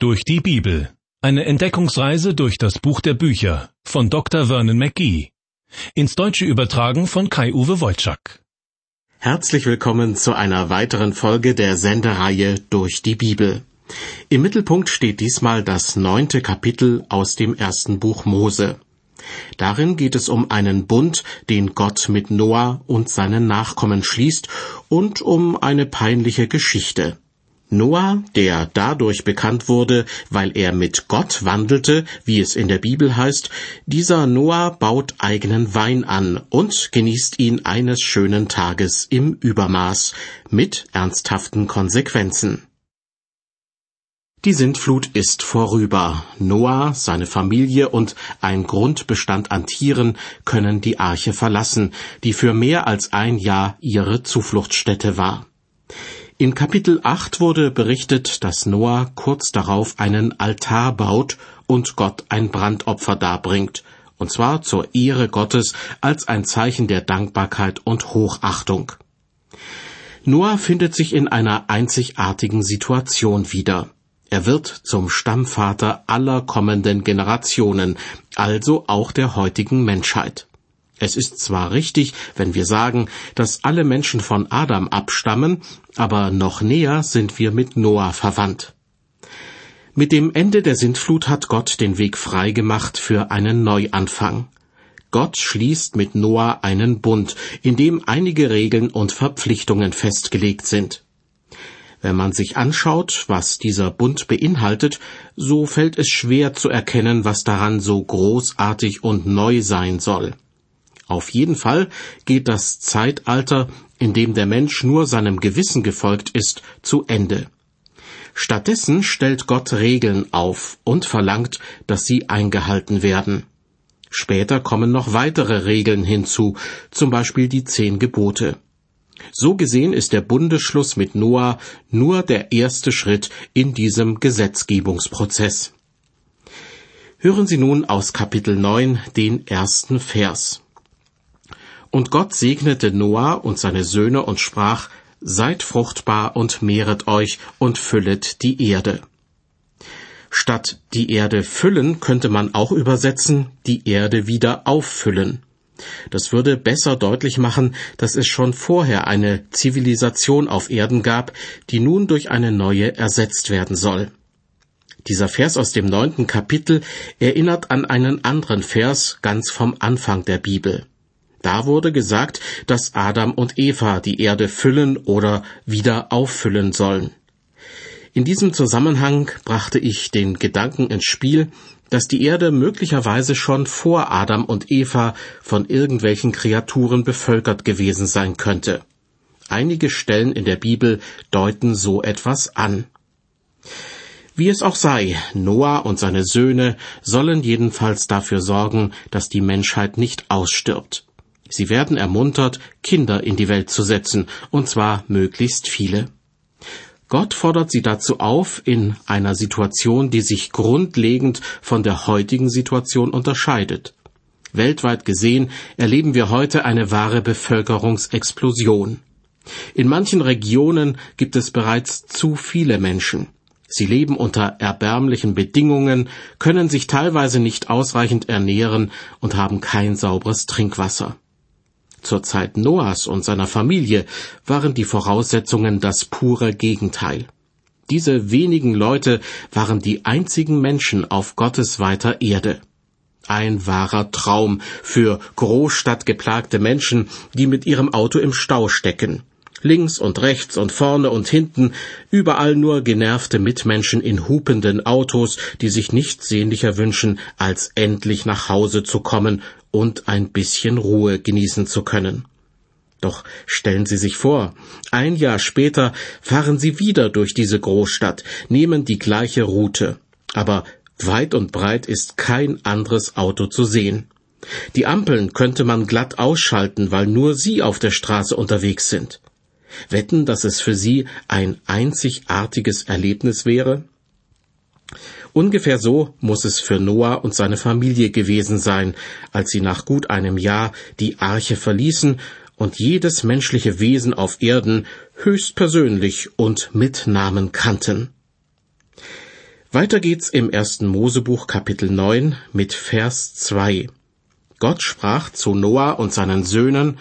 Durch die Bibel. Eine Entdeckungsreise durch das Buch der Bücher von Dr. Vernon McGee. Ins Deutsche übertragen von Kai-Uwe Wolczak. Herzlich willkommen zu einer weiteren Folge der Sendereihe Durch die Bibel. Im Mittelpunkt steht diesmal das neunte Kapitel aus dem ersten Buch Mose. Darin geht es um einen Bund, den Gott mit Noah und seinen Nachkommen schließt, und um eine peinliche Geschichte. Noah, der dadurch bekannt wurde, weil er mit Gott wandelte, wie es in der Bibel heißt, dieser Noah baut eigenen Wein an und genießt ihn eines schönen Tages im Übermaß mit ernsthaften Konsequenzen. Die Sintflut ist vorüber. Noah, seine Familie und ein Grundbestand an Tieren können die Arche verlassen, die für mehr als ein Jahr ihre Zufluchtsstätte war. In Kapitel 8 wurde berichtet, dass Noah kurz darauf einen Altar baut und Gott ein Brandopfer darbringt, und zwar zur Ehre Gottes als ein Zeichen der Dankbarkeit und Hochachtung. Noah findet sich in einer einzigartigen Situation wieder. Er wird zum Stammvater aller kommenden Generationen, also auch der heutigen Menschheit. Es ist zwar richtig, wenn wir sagen, dass alle Menschen von Adam abstammen, aber noch näher sind wir mit Noah verwandt. Mit dem Ende der Sintflut hat Gott den Weg freigemacht für einen Neuanfang. Gott schließt mit Noah einen Bund, in dem einige Regeln und Verpflichtungen festgelegt sind. Wenn man sich anschaut, was dieser Bund beinhaltet, so fällt es schwer zu erkennen, was daran so großartig und neu sein soll. Auf jeden Fall geht das Zeitalter, in dem der Mensch nur seinem Gewissen gefolgt ist, zu Ende. Stattdessen stellt Gott Regeln auf und verlangt, dass sie eingehalten werden. Später kommen noch weitere Regeln hinzu, zum Beispiel die zehn Gebote. So gesehen ist der Bundesschluss mit Noah nur der erste Schritt in diesem Gesetzgebungsprozess. Hören Sie nun aus Kapitel 9 den ersten Vers. Und Gott segnete Noah und seine Söhne und sprach, Seid fruchtbar und mehret euch und füllet die Erde. Statt die Erde füllen könnte man auch übersetzen, die Erde wieder auffüllen. Das würde besser deutlich machen, dass es schon vorher eine Zivilisation auf Erden gab, die nun durch eine neue ersetzt werden soll. Dieser Vers aus dem neunten Kapitel erinnert an einen anderen Vers ganz vom Anfang der Bibel. Da wurde gesagt, dass Adam und Eva die Erde füllen oder wieder auffüllen sollen. In diesem Zusammenhang brachte ich den Gedanken ins Spiel, dass die Erde möglicherweise schon vor Adam und Eva von irgendwelchen Kreaturen bevölkert gewesen sein könnte. Einige Stellen in der Bibel deuten so etwas an. Wie es auch sei, Noah und seine Söhne sollen jedenfalls dafür sorgen, dass die Menschheit nicht ausstirbt. Sie werden ermuntert, Kinder in die Welt zu setzen, und zwar möglichst viele. Gott fordert sie dazu auf, in einer Situation, die sich grundlegend von der heutigen Situation unterscheidet. Weltweit gesehen erleben wir heute eine wahre Bevölkerungsexplosion. In manchen Regionen gibt es bereits zu viele Menschen. Sie leben unter erbärmlichen Bedingungen, können sich teilweise nicht ausreichend ernähren und haben kein sauberes Trinkwasser. Zur Zeit Noahs und seiner Familie waren die Voraussetzungen das pure Gegenteil. Diese wenigen Leute waren die einzigen Menschen auf Gottes weiter Erde. Ein wahrer Traum für großstadtgeplagte Menschen, die mit ihrem Auto im Stau stecken. Links und rechts und vorne und hinten, überall nur genervte Mitmenschen in hupenden Autos, die sich nichts sehnlicher wünschen, als endlich nach Hause zu kommen und ein bisschen Ruhe genießen zu können. Doch stellen Sie sich vor, ein Jahr später fahren Sie wieder durch diese Großstadt, nehmen die gleiche Route, aber weit und breit ist kein anderes Auto zu sehen. Die Ampeln könnte man glatt ausschalten, weil nur Sie auf der Straße unterwegs sind. Wetten, dass es für Sie ein einzigartiges Erlebnis wäre? Ungefähr so muss es für Noah und seine Familie gewesen sein, als sie nach gut einem Jahr die Arche verließen und jedes menschliche Wesen auf Erden höchstpersönlich und mit Namen kannten. Weiter geht's im ersten Mosebuch Kapitel 9 mit Vers 2. Gott sprach zu Noah und seinen Söhnen,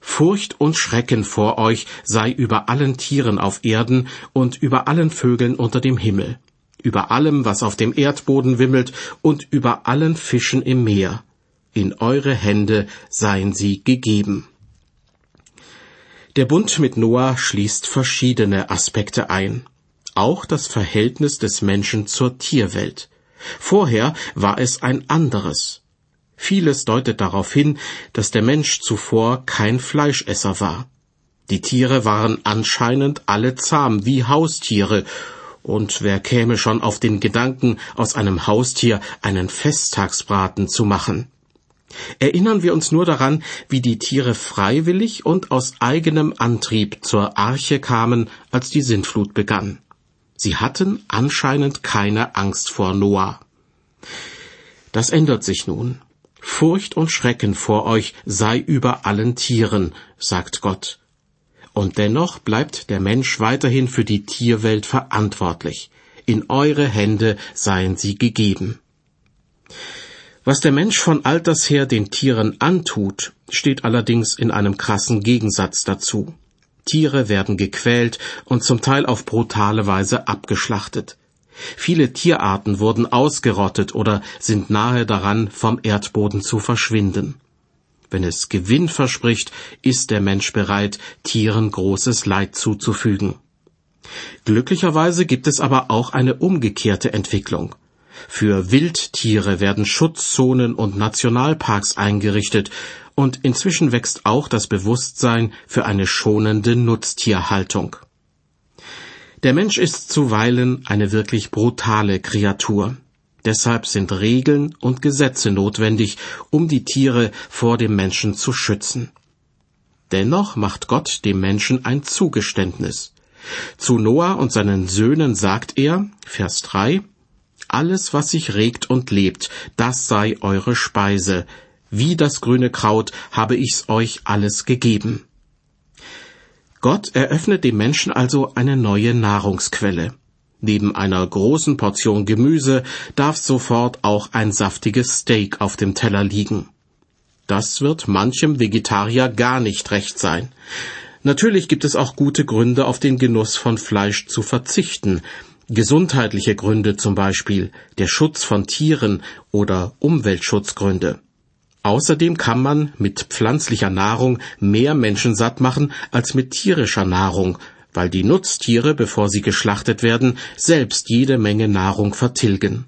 Furcht und Schrecken vor euch sei über allen Tieren auf Erden und über allen Vögeln unter dem Himmel, über allem, was auf dem Erdboden wimmelt und über allen Fischen im Meer. In eure Hände seien sie gegeben. Der Bund mit Noah schließt verschiedene Aspekte ein. Auch das Verhältnis des Menschen zur Tierwelt. Vorher war es ein anderes. Vieles deutet darauf hin, dass der Mensch zuvor kein Fleischesser war. Die Tiere waren anscheinend alle zahm wie Haustiere, und wer käme schon auf den Gedanken, aus einem Haustier einen Festtagsbraten zu machen? Erinnern wir uns nur daran, wie die Tiere freiwillig und aus eigenem Antrieb zur Arche kamen, als die Sintflut begann. Sie hatten anscheinend keine Angst vor Noah. Das ändert sich nun. Furcht und Schrecken vor euch sei über allen Tieren, sagt Gott. Und dennoch bleibt der Mensch weiterhin für die Tierwelt verantwortlich. In eure Hände seien sie gegeben. Was der Mensch von alters her den Tieren antut, steht allerdings in einem krassen Gegensatz dazu. Tiere werden gequält und zum Teil auf brutale Weise abgeschlachtet. Viele Tierarten wurden ausgerottet oder sind nahe daran, vom Erdboden zu verschwinden. Wenn es Gewinn verspricht, ist der Mensch bereit, Tieren großes Leid zuzufügen. Glücklicherweise gibt es aber auch eine umgekehrte Entwicklung. Für Wildtiere werden Schutzzonen und Nationalparks eingerichtet, und inzwischen wächst auch das Bewusstsein für eine schonende Nutztierhaltung. Der Mensch ist zuweilen eine wirklich brutale Kreatur. Deshalb sind Regeln und Gesetze notwendig, um die Tiere vor dem Menschen zu schützen. Dennoch macht Gott dem Menschen ein Zugeständnis. Zu Noah und seinen Söhnen sagt er, Vers 3, Alles, was sich regt und lebt, das sei eure Speise. Wie das grüne Kraut habe ich's euch alles gegeben. Gott eröffnet dem Menschen also eine neue Nahrungsquelle. Neben einer großen Portion Gemüse darf sofort auch ein saftiges Steak auf dem Teller liegen. Das wird manchem Vegetarier gar nicht recht sein. Natürlich gibt es auch gute Gründe, auf den Genuss von Fleisch zu verzichten. Gesundheitliche Gründe zum Beispiel, der Schutz von Tieren oder Umweltschutzgründe. Außerdem kann man mit pflanzlicher Nahrung mehr Menschen satt machen als mit tierischer Nahrung, weil die Nutztiere, bevor sie geschlachtet werden, selbst jede Menge Nahrung vertilgen.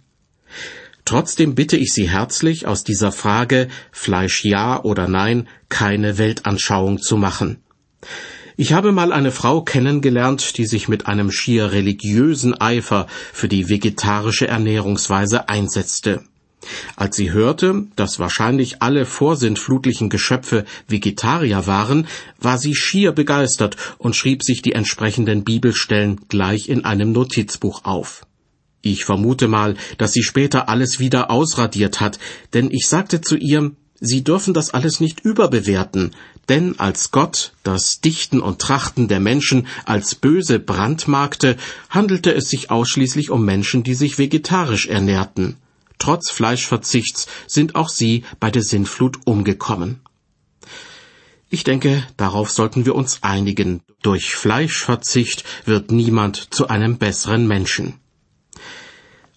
Trotzdem bitte ich Sie herzlich, aus dieser Frage Fleisch ja oder nein keine Weltanschauung zu machen. Ich habe mal eine Frau kennengelernt, die sich mit einem schier religiösen Eifer für die vegetarische Ernährungsweise einsetzte. Als sie hörte, dass wahrscheinlich alle vorsintflutlichen Geschöpfe Vegetarier waren, war sie schier begeistert und schrieb sich die entsprechenden Bibelstellen gleich in einem Notizbuch auf. Ich vermute mal, dass sie später alles wieder ausradiert hat, denn ich sagte zu ihr, Sie dürfen das alles nicht überbewerten, denn als Gott das Dichten und Trachten der Menschen als böse brandmarkte, handelte es sich ausschließlich um Menschen, die sich vegetarisch ernährten. Trotz Fleischverzichts sind auch sie bei der Sintflut umgekommen. Ich denke, darauf sollten wir uns einigen. Durch Fleischverzicht wird niemand zu einem besseren Menschen.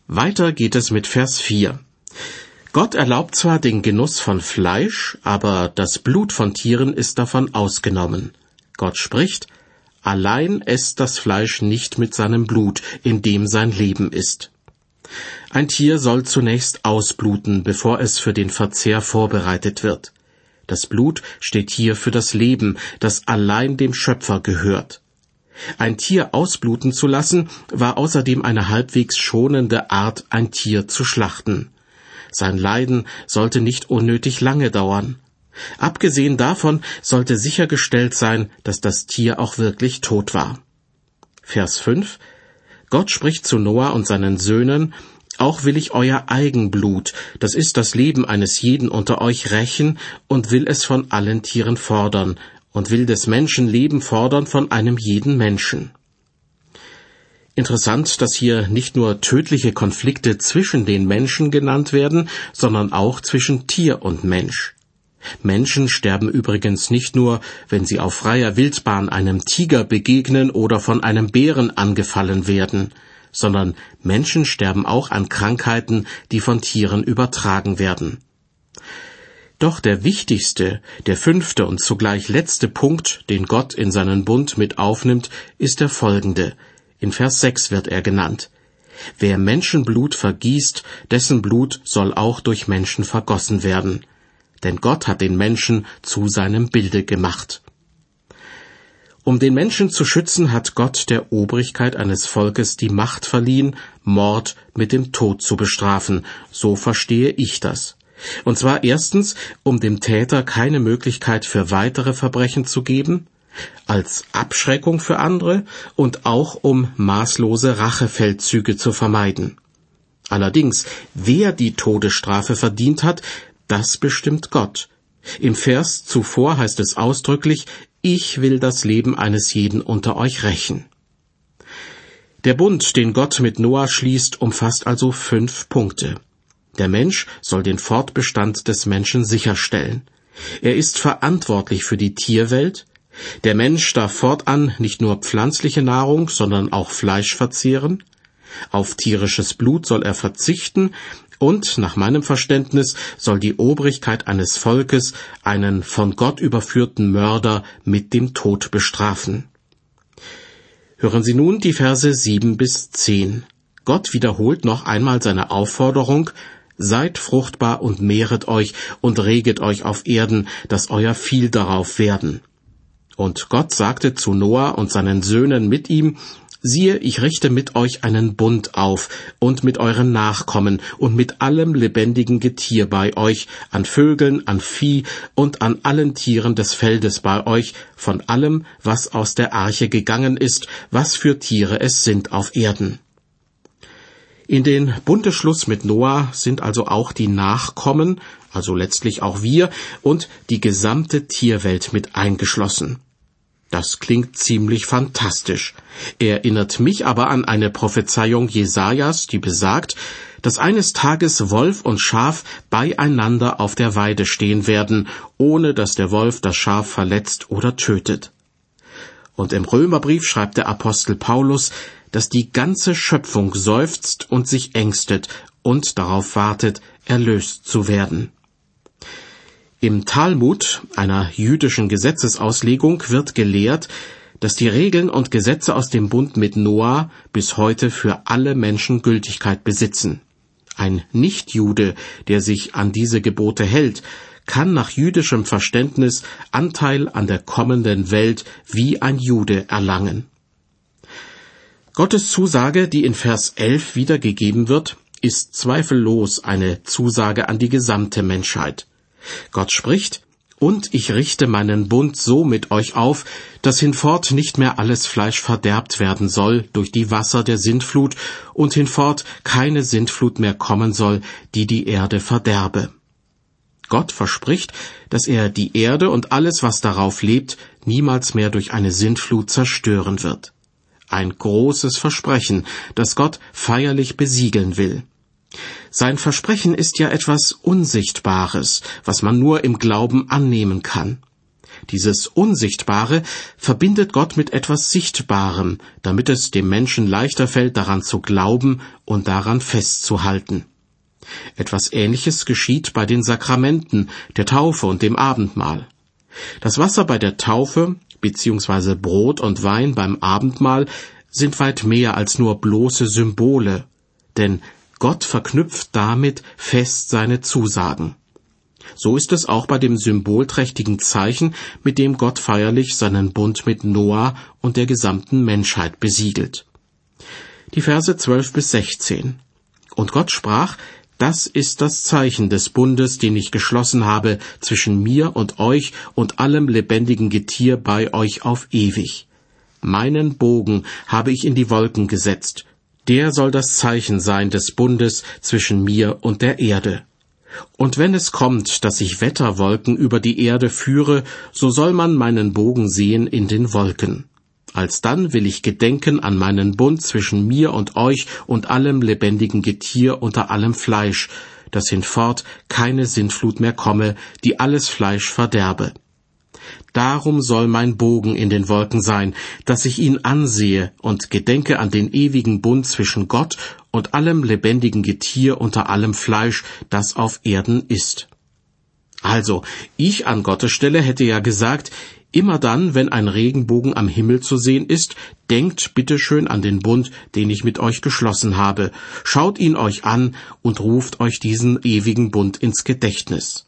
Weiter geht es mit Vers 4. Gott erlaubt zwar den Genuss von Fleisch, aber das Blut von Tieren ist davon ausgenommen. Gott spricht, allein esst das Fleisch nicht mit seinem Blut, in dem sein Leben ist. Ein Tier soll zunächst ausbluten, bevor es für den Verzehr vorbereitet wird. Das Blut steht hier für das Leben, das allein dem Schöpfer gehört. Ein Tier ausbluten zu lassen, war außerdem eine halbwegs schonende Art, ein Tier zu schlachten. Sein Leiden sollte nicht unnötig lange dauern. Abgesehen davon sollte sichergestellt sein, dass das Tier auch wirklich tot war. Vers 5 Gott spricht zu Noah und seinen Söhnen, auch will ich euer Eigenblut, das ist das Leben eines jeden unter euch rächen und will es von allen Tieren fordern und will des Menschen Leben fordern von einem jeden Menschen. Interessant, dass hier nicht nur tödliche Konflikte zwischen den Menschen genannt werden, sondern auch zwischen Tier und Mensch. Menschen sterben übrigens nicht nur, wenn sie auf freier Wildbahn einem Tiger begegnen oder von einem Bären angefallen werden, sondern Menschen sterben auch an Krankheiten, die von Tieren übertragen werden. Doch der wichtigste, der fünfte und zugleich letzte Punkt, den Gott in seinen Bund mit aufnimmt, ist der folgende. In Vers 6 wird er genannt. Wer Menschenblut vergießt, dessen Blut soll auch durch Menschen vergossen werden denn Gott hat den Menschen zu seinem Bilde gemacht. Um den Menschen zu schützen, hat Gott der Obrigkeit eines Volkes die Macht verliehen, Mord mit dem Tod zu bestrafen, so verstehe ich das. Und zwar erstens, um dem Täter keine Möglichkeit für weitere Verbrechen zu geben, als Abschreckung für andere und auch um maßlose Rachefeldzüge zu vermeiden. Allerdings, wer die Todesstrafe verdient hat, das bestimmt Gott. Im Vers zuvor heißt es ausdrücklich, ich will das Leben eines jeden unter euch rächen. Der Bund, den Gott mit Noah schließt, umfasst also fünf Punkte. Der Mensch soll den Fortbestand des Menschen sicherstellen. Er ist verantwortlich für die Tierwelt. Der Mensch darf fortan nicht nur pflanzliche Nahrung, sondern auch Fleisch verzehren. Auf tierisches Blut soll er verzichten, und nach meinem Verständnis soll die Obrigkeit eines Volkes einen von Gott überführten Mörder mit dem Tod bestrafen. Hören Sie nun die Verse sieben bis zehn. Gott wiederholt noch einmal seine Aufforderung, Seid fruchtbar und mehret euch und reget euch auf Erden, dass euer viel darauf werden. Und Gott sagte zu Noah und seinen Söhnen mit ihm, Siehe, ich richte mit euch einen Bund auf und mit euren Nachkommen und mit allem lebendigen Getier bei euch, an Vögeln, an Vieh und an allen Tieren des Feldes bei euch, von allem, was aus der Arche gegangen ist, was für Tiere es sind auf Erden. In den Bundeschluss mit Noah sind also auch die Nachkommen, also letztlich auch wir, und die gesamte Tierwelt mit eingeschlossen. Das klingt ziemlich fantastisch, erinnert mich aber an eine Prophezeiung Jesajas, die besagt, dass eines Tages Wolf und Schaf beieinander auf der Weide stehen werden, ohne dass der Wolf das Schaf verletzt oder tötet. Und im Römerbrief schreibt der Apostel Paulus, dass die ganze Schöpfung seufzt und sich ängstet und darauf wartet, erlöst zu werden. Im Talmud, einer jüdischen Gesetzesauslegung, wird gelehrt, dass die Regeln und Gesetze aus dem Bund mit Noah bis heute für alle Menschen Gültigkeit besitzen. Ein Nichtjude, der sich an diese Gebote hält, kann nach jüdischem Verständnis Anteil an der kommenden Welt wie ein Jude erlangen. Gottes Zusage, die in Vers 11 wiedergegeben wird, ist zweifellos eine Zusage an die gesamte Menschheit. Gott spricht, und ich richte meinen Bund so mit euch auf, dass hinfort nicht mehr alles Fleisch verderbt werden soll durch die Wasser der Sintflut und hinfort keine Sintflut mehr kommen soll, die die Erde verderbe. Gott verspricht, dass er die Erde und alles, was darauf lebt, niemals mehr durch eine Sintflut zerstören wird. Ein großes Versprechen, das Gott feierlich besiegeln will. Sein Versprechen ist ja etwas Unsichtbares, was man nur im Glauben annehmen kann. Dieses Unsichtbare verbindet Gott mit etwas Sichtbarem, damit es dem Menschen leichter fällt, daran zu glauben und daran festzuhalten. Etwas Ähnliches geschieht bei den Sakramenten, der Taufe und dem Abendmahl. Das Wasser bei der Taufe bzw. Brot und Wein beim Abendmahl sind weit mehr als nur bloße Symbole, denn Gott verknüpft damit fest seine Zusagen. So ist es auch bei dem symbolträchtigen Zeichen, mit dem Gott feierlich seinen Bund mit Noah und der gesamten Menschheit besiegelt. Die Verse 12 bis 16. Und Gott sprach, das ist das Zeichen des Bundes, den ich geschlossen habe zwischen mir und euch und allem lebendigen Getier bei euch auf ewig. Meinen Bogen habe ich in die Wolken gesetzt, der soll das Zeichen sein des Bundes zwischen mir und der Erde. Und wenn es kommt, dass ich Wetterwolken über die Erde führe, so soll man meinen Bogen sehen in den Wolken. Alsdann will ich gedenken an meinen Bund zwischen mir und euch und allem lebendigen Getier unter allem Fleisch, dass hinfort keine Sintflut mehr komme, die alles Fleisch verderbe. Darum soll mein Bogen in den Wolken sein, dass ich ihn ansehe und gedenke an den ewigen Bund zwischen Gott und allem lebendigen Getier unter allem Fleisch, das auf Erden ist. Also, ich an Gottes Stelle hätte ja gesagt, Immer dann, wenn ein Regenbogen am Himmel zu sehen ist, denkt bitteschön an den Bund, den ich mit euch geschlossen habe, schaut ihn euch an und ruft euch diesen ewigen Bund ins Gedächtnis.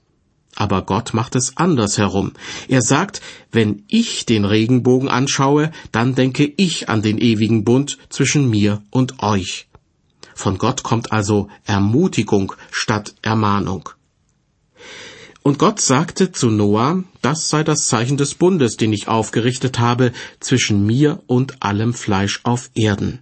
Aber Gott macht es anders herum. Er sagt, wenn ich den Regenbogen anschaue, dann denke ich an den ewigen Bund zwischen mir und euch. Von Gott kommt also Ermutigung statt Ermahnung. Und Gott sagte zu Noah, das sei das Zeichen des Bundes, den ich aufgerichtet habe zwischen mir und allem Fleisch auf Erden.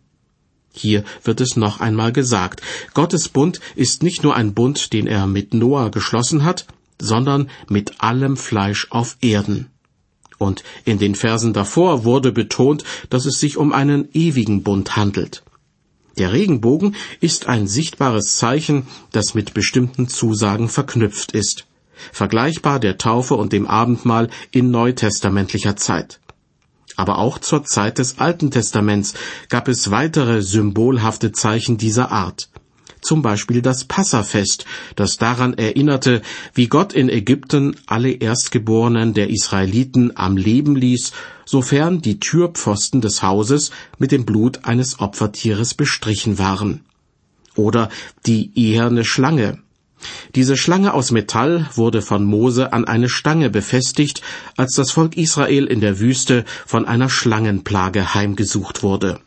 Hier wird es noch einmal gesagt, Gottes Bund ist nicht nur ein Bund, den er mit Noah geschlossen hat, sondern mit allem Fleisch auf Erden. Und in den Versen davor wurde betont, dass es sich um einen ewigen Bund handelt. Der Regenbogen ist ein sichtbares Zeichen, das mit bestimmten Zusagen verknüpft ist vergleichbar der Taufe und dem Abendmahl in neutestamentlicher Zeit. Aber auch zur Zeit des Alten Testaments gab es weitere symbolhafte Zeichen dieser Art. Zum Beispiel das Passafest, das daran erinnerte, wie Gott in Ägypten alle Erstgeborenen der Israeliten am Leben ließ, sofern die Türpfosten des Hauses mit dem Blut eines Opfertieres bestrichen waren. Oder die eherne Schlange, diese Schlange aus Metall wurde von Mose an eine Stange befestigt, als das Volk Israel in der Wüste von einer Schlangenplage heimgesucht wurde.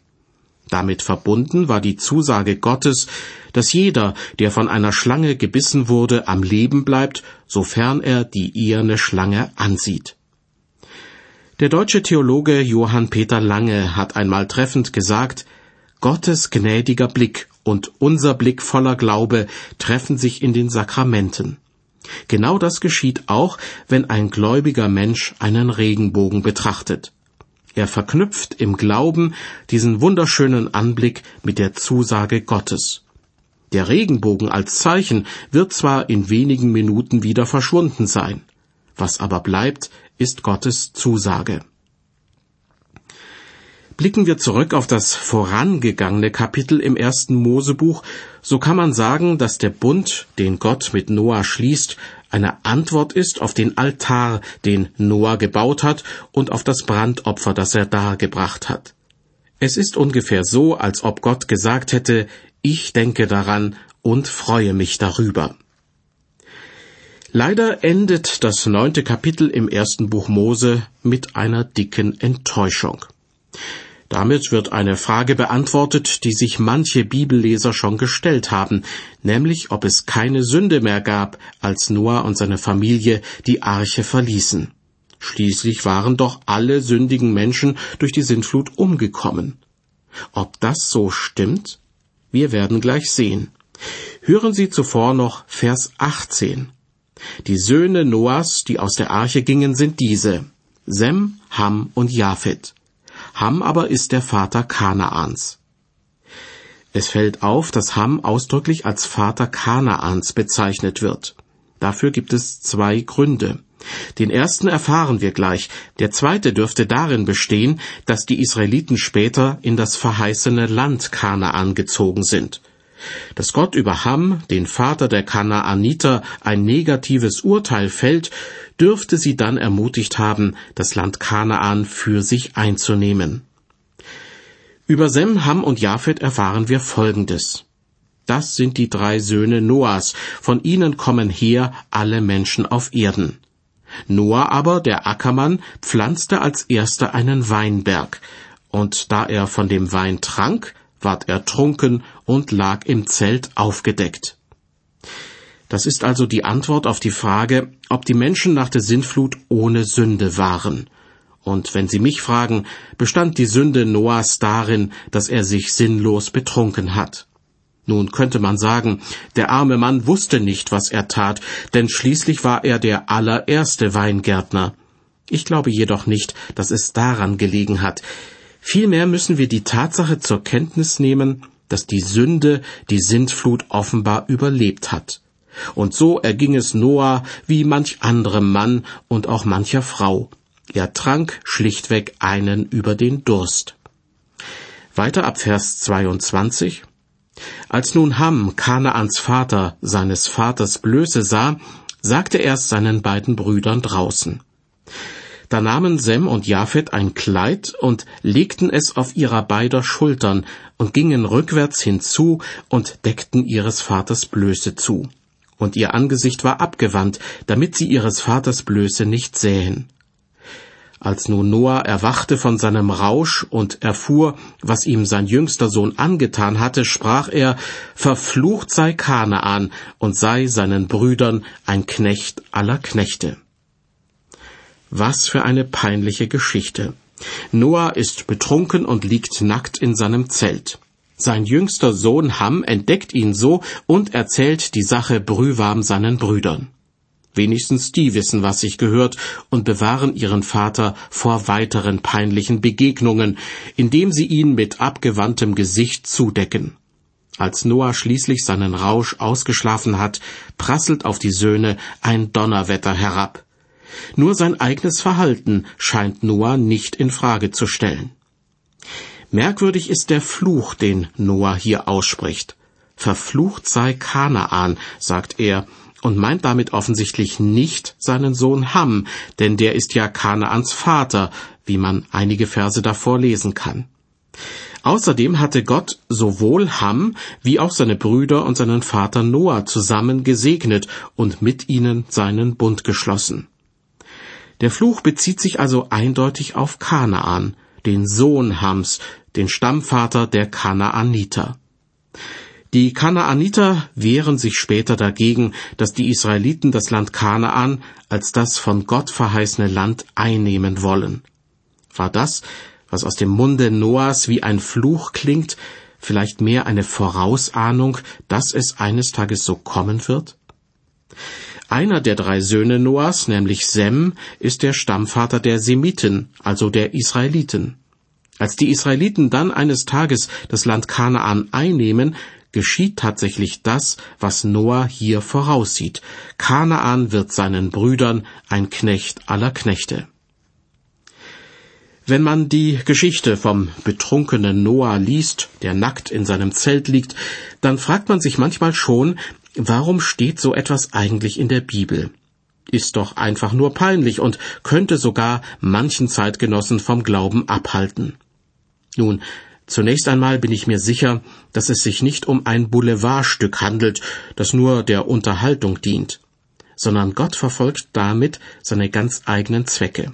Damit verbunden war die Zusage Gottes, dass jeder, der von einer Schlange gebissen wurde, am Leben bleibt, sofern er die eherne Schlange ansieht. Der deutsche Theologe Johann Peter Lange hat einmal treffend gesagt, Gottes gnädiger Blick und unser Blick voller Glaube treffen sich in den Sakramenten. Genau das geschieht auch, wenn ein gläubiger Mensch einen Regenbogen betrachtet. Er verknüpft im Glauben diesen wunderschönen Anblick mit der Zusage Gottes. Der Regenbogen als Zeichen wird zwar in wenigen Minuten wieder verschwunden sein, was aber bleibt, ist Gottes Zusage. Blicken wir zurück auf das vorangegangene Kapitel im ersten Mosebuch, so kann man sagen, dass der Bund, den Gott mit Noah schließt, eine Antwort ist auf den Altar, den Noah gebaut hat, und auf das Brandopfer, das er dargebracht hat. Es ist ungefähr so, als ob Gott gesagt hätte, ich denke daran und freue mich darüber. Leider endet das neunte Kapitel im ersten Buch Mose mit einer dicken Enttäuschung. Damit wird eine Frage beantwortet, die sich manche Bibelleser schon gestellt haben, nämlich ob es keine Sünde mehr gab, als Noah und seine Familie die Arche verließen. Schließlich waren doch alle sündigen Menschen durch die Sintflut umgekommen. Ob das so stimmt? Wir werden gleich sehen. Hören Sie zuvor noch Vers 18. Die Söhne Noahs, die aus der Arche gingen, sind diese Sem, Ham und Japhet. Ham aber ist der Vater Kanaans. Es fällt auf, dass Ham ausdrücklich als Vater Kanaans bezeichnet wird. Dafür gibt es zwei Gründe. Den ersten erfahren wir gleich, der zweite dürfte darin bestehen, dass die Israeliten später in das verheißene Land Kanaan gezogen sind. Dass Gott über Ham, den Vater der Kanaaniter, ein negatives Urteil fällt, dürfte sie dann ermutigt haben, das Land Kanaan für sich einzunehmen. Über Sem, Ham und Japhet erfahren wir Folgendes. Das sind die drei Söhne Noahs, von ihnen kommen her alle Menschen auf Erden. Noah aber, der Ackermann, pflanzte als erster einen Weinberg, und da er von dem Wein trank, ward er trunken und lag im Zelt aufgedeckt. Das ist also die Antwort auf die Frage, ob die Menschen nach der Sintflut ohne Sünde waren. Und wenn Sie mich fragen, bestand die Sünde Noahs darin, dass er sich sinnlos betrunken hat. Nun könnte man sagen, der arme Mann wusste nicht, was er tat, denn schließlich war er der allererste Weingärtner. Ich glaube jedoch nicht, dass es daran gelegen hat. Vielmehr müssen wir die Tatsache zur Kenntnis nehmen, dass die Sünde die Sintflut offenbar überlebt hat. Und so erging es Noah wie manch anderem Mann und auch mancher Frau. Er trank schlichtweg einen über den Durst. Weiter ab Vers 22. Als nun Ham, Kanaans Vater, seines Vaters Blöße sah, sagte er es seinen beiden Brüdern draußen. Da nahmen Sem und Japhet ein Kleid und legten es auf ihrer beider Schultern und gingen rückwärts hinzu und deckten ihres Vaters Blöße zu. Und ihr Angesicht war abgewandt, damit sie ihres Vaters Blöße nicht sähen. Als nun Noah erwachte von seinem Rausch und erfuhr, was ihm sein jüngster Sohn angetan hatte, sprach er, Verflucht sei Kanaan und sei seinen Brüdern ein Knecht aller Knechte. Was für eine peinliche Geschichte. Noah ist betrunken und liegt nackt in seinem Zelt. Sein jüngster Sohn Ham entdeckt ihn so und erzählt die Sache brühwarm seinen Brüdern. Wenigstens die wissen, was sich gehört und bewahren ihren Vater vor weiteren peinlichen Begegnungen, indem sie ihn mit abgewandtem Gesicht zudecken. Als Noah schließlich seinen Rausch ausgeschlafen hat, prasselt auf die Söhne ein Donnerwetter herab. Nur sein eigenes Verhalten scheint Noah nicht in Frage zu stellen. Merkwürdig ist der Fluch, den Noah hier ausspricht. Verflucht sei Kanaan, sagt er, und meint damit offensichtlich nicht seinen Sohn Ham, denn der ist ja Kanaans Vater, wie man einige Verse davor lesen kann. Außerdem hatte Gott sowohl Ham wie auch seine Brüder und seinen Vater Noah zusammen gesegnet und mit ihnen seinen Bund geschlossen. Der Fluch bezieht sich also eindeutig auf Kanaan, den Sohn Hams, den Stammvater der Kanaaniter. Die Kanaaniter wehren sich später dagegen, dass die Israeliten das Land Kanaan als das von Gott verheißene Land einnehmen wollen. War das, was aus dem Munde Noahs wie ein Fluch klingt, vielleicht mehr eine Vorausahnung, dass es eines Tages so kommen wird? Einer der drei Söhne Noahs, nämlich Sem, ist der Stammvater der Semiten, also der Israeliten. Als die Israeliten dann eines Tages das Land Kanaan einnehmen, geschieht tatsächlich das, was Noah hier voraussieht. Kanaan wird seinen Brüdern ein Knecht aller Knechte. Wenn man die Geschichte vom betrunkenen Noah liest, der nackt in seinem Zelt liegt, dann fragt man sich manchmal schon, Warum steht so etwas eigentlich in der Bibel? Ist doch einfach nur peinlich und könnte sogar manchen Zeitgenossen vom Glauben abhalten. Nun, zunächst einmal bin ich mir sicher, dass es sich nicht um ein Boulevardstück handelt, das nur der Unterhaltung dient, sondern Gott verfolgt damit seine ganz eigenen Zwecke.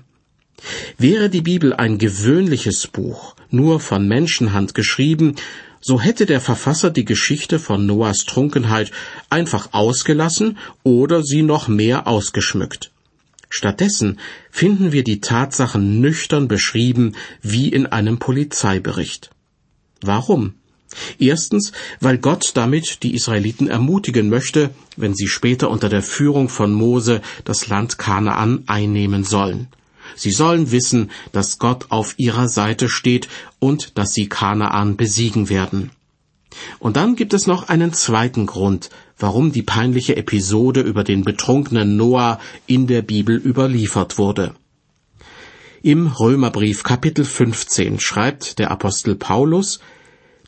Wäre die Bibel ein gewöhnliches Buch, nur von Menschenhand geschrieben, so hätte der Verfasser die Geschichte von Noahs Trunkenheit einfach ausgelassen oder sie noch mehr ausgeschmückt. Stattdessen finden wir die Tatsachen nüchtern beschrieben wie in einem Polizeibericht. Warum? Erstens, weil Gott damit die Israeliten ermutigen möchte, wenn sie später unter der Führung von Mose das Land Kanaan einnehmen sollen. Sie sollen wissen, dass Gott auf ihrer Seite steht und dass sie Kanaan besiegen werden. Und dann gibt es noch einen zweiten Grund, warum die peinliche Episode über den betrunkenen Noah in der Bibel überliefert wurde. Im Römerbrief Kapitel 15 schreibt der Apostel Paulus,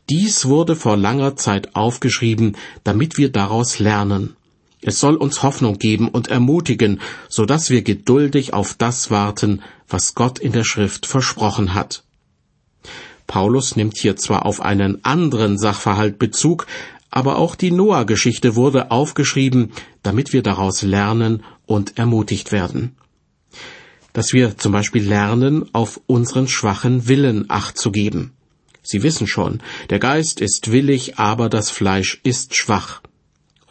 dies wurde vor langer Zeit aufgeschrieben, damit wir daraus lernen. Es soll uns Hoffnung geben und ermutigen, so dass wir geduldig auf das warten, was Gott in der Schrift versprochen hat. Paulus nimmt hier zwar auf einen anderen Sachverhalt Bezug, aber auch die Noah-Geschichte wurde aufgeschrieben, damit wir daraus lernen und ermutigt werden. Dass wir zum Beispiel lernen, auf unseren schwachen Willen acht zu geben. Sie wissen schon, der Geist ist willig, aber das Fleisch ist schwach.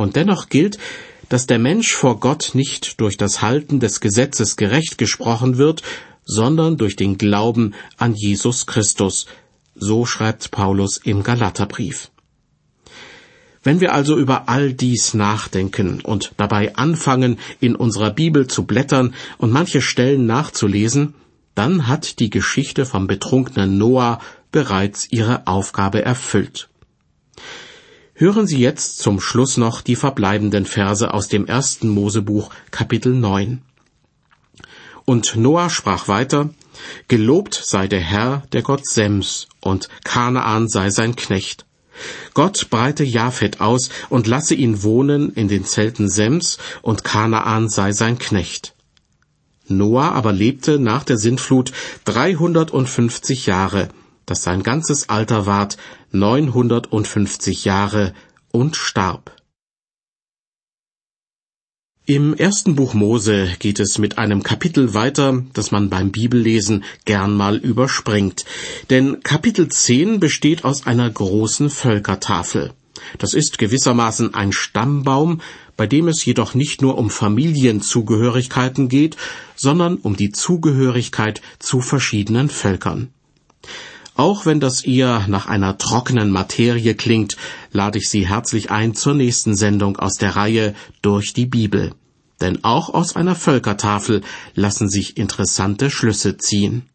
Und dennoch gilt, dass der Mensch vor Gott nicht durch das Halten des Gesetzes gerecht gesprochen wird, sondern durch den Glauben an Jesus Christus. So schreibt Paulus im Galaterbrief. Wenn wir also über all dies nachdenken und dabei anfangen, in unserer Bibel zu blättern und manche Stellen nachzulesen, dann hat die Geschichte vom betrunkenen Noah bereits ihre Aufgabe erfüllt. Hören Sie jetzt zum Schluss noch die verbleibenden Verse aus dem ersten Mosebuch Kapitel 9. Und Noah sprach weiter, Gelobt sei der Herr, der Gott Sems, und Kanaan sei sein Knecht. Gott breite Japhet aus und lasse ihn wohnen in den Zelten Sems, und Kanaan sei sein Knecht. Noah aber lebte nach der Sintflut dreihundertundfünfzig Jahre, das sein ganzes Alter ward, neunhundertundfünfzig Jahre, und starb. Im ersten Buch Mose geht es mit einem Kapitel weiter, das man beim Bibellesen gern mal überspringt. Denn Kapitel 10 besteht aus einer großen Völkertafel. Das ist gewissermaßen ein Stammbaum, bei dem es jedoch nicht nur um Familienzugehörigkeiten geht, sondern um die Zugehörigkeit zu verschiedenen Völkern. Auch wenn das eher nach einer trockenen Materie klingt, lade ich Sie herzlich ein zur nächsten Sendung aus der Reihe Durch die Bibel. Denn auch aus einer Völkertafel lassen sich interessante Schlüsse ziehen.